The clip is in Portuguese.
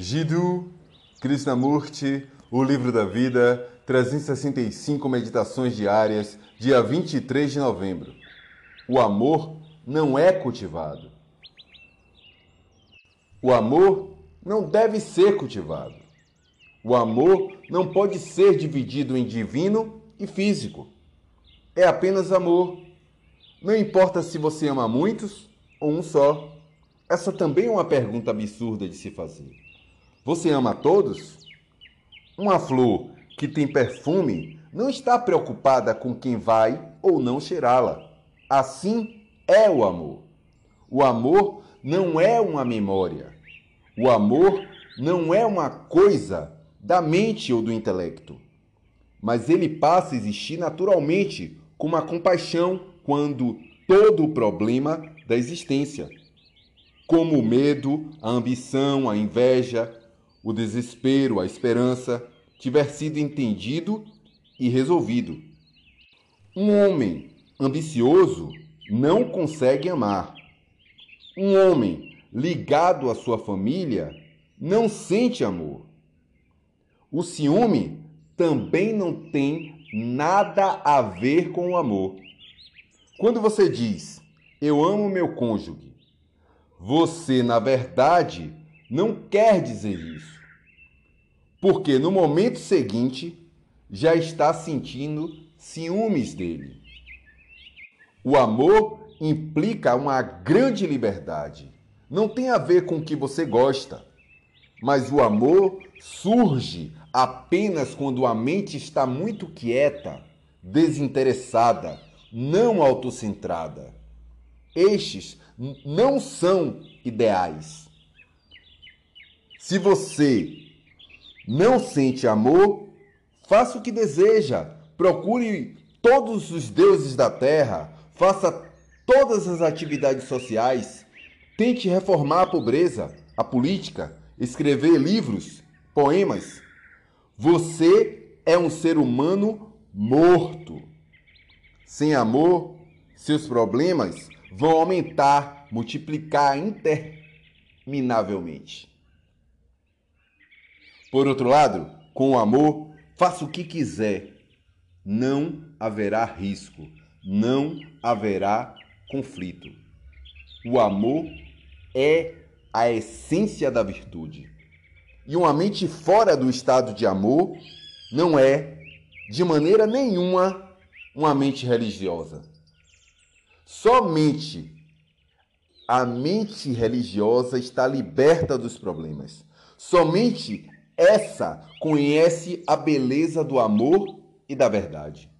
Jiddu Krishnamurti, O Livro da Vida, 365 Meditações Diárias, dia 23 de novembro. O amor não é cultivado. O amor não deve ser cultivado. O amor não pode ser dividido em divino e físico. É apenas amor. Não importa se você ama muitos ou um só. Essa também é uma pergunta absurda de se fazer. Você ama todos? Uma flor que tem perfume não está preocupada com quem vai ou não cheirá-la. Assim é o amor. O amor não é uma memória. O amor não é uma coisa da mente ou do intelecto. Mas ele passa a existir naturalmente como a compaixão quando todo o problema da existência, como o medo, a ambição, a inveja, o desespero, a esperança, tiver sido entendido e resolvido. Um homem ambicioso não consegue amar. Um homem ligado à sua família não sente amor. O ciúme também não tem nada a ver com o amor. Quando você diz, eu amo meu cônjuge, você, na verdade, não quer dizer isso. Porque no momento seguinte já está sentindo ciúmes dele. O amor implica uma grande liberdade. Não tem a ver com o que você gosta. Mas o amor surge apenas quando a mente está muito quieta, desinteressada, não autocentrada. Estes não são ideais. Se você não sente amor, faça o que deseja. Procure todos os deuses da terra, faça todas as atividades sociais, tente reformar a pobreza, a política, escrever livros, poemas. Você é um ser humano morto. Sem amor, seus problemas vão aumentar, multiplicar interminavelmente. Por outro lado, com o amor, faça o que quiser. Não haverá risco, não haverá conflito. O amor é a essência da virtude. E uma mente fora do estado de amor não é, de maneira nenhuma, uma mente religiosa. Somente a mente religiosa está liberta dos problemas. Somente essa conhece a beleza do amor e da verdade.